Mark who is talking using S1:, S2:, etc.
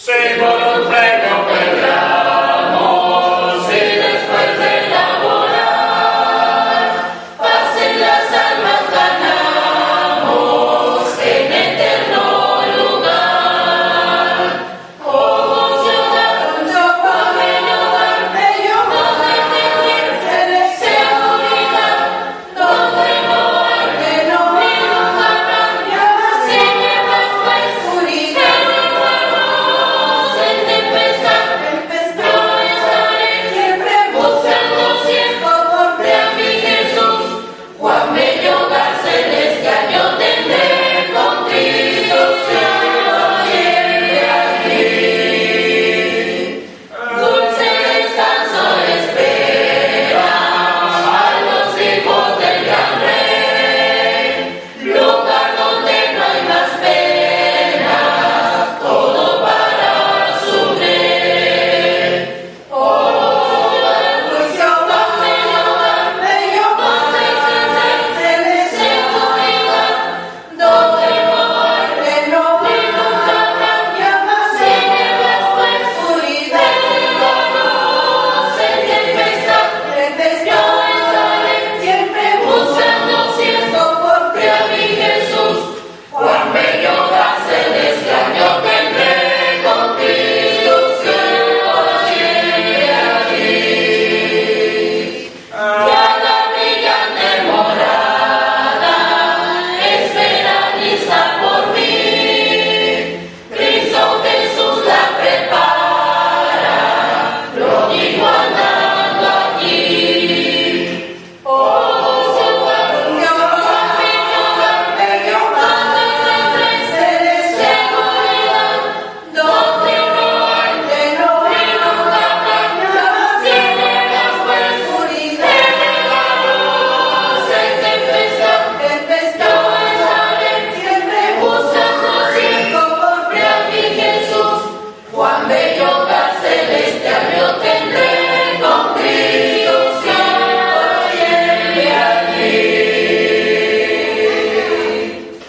S1: Symbol of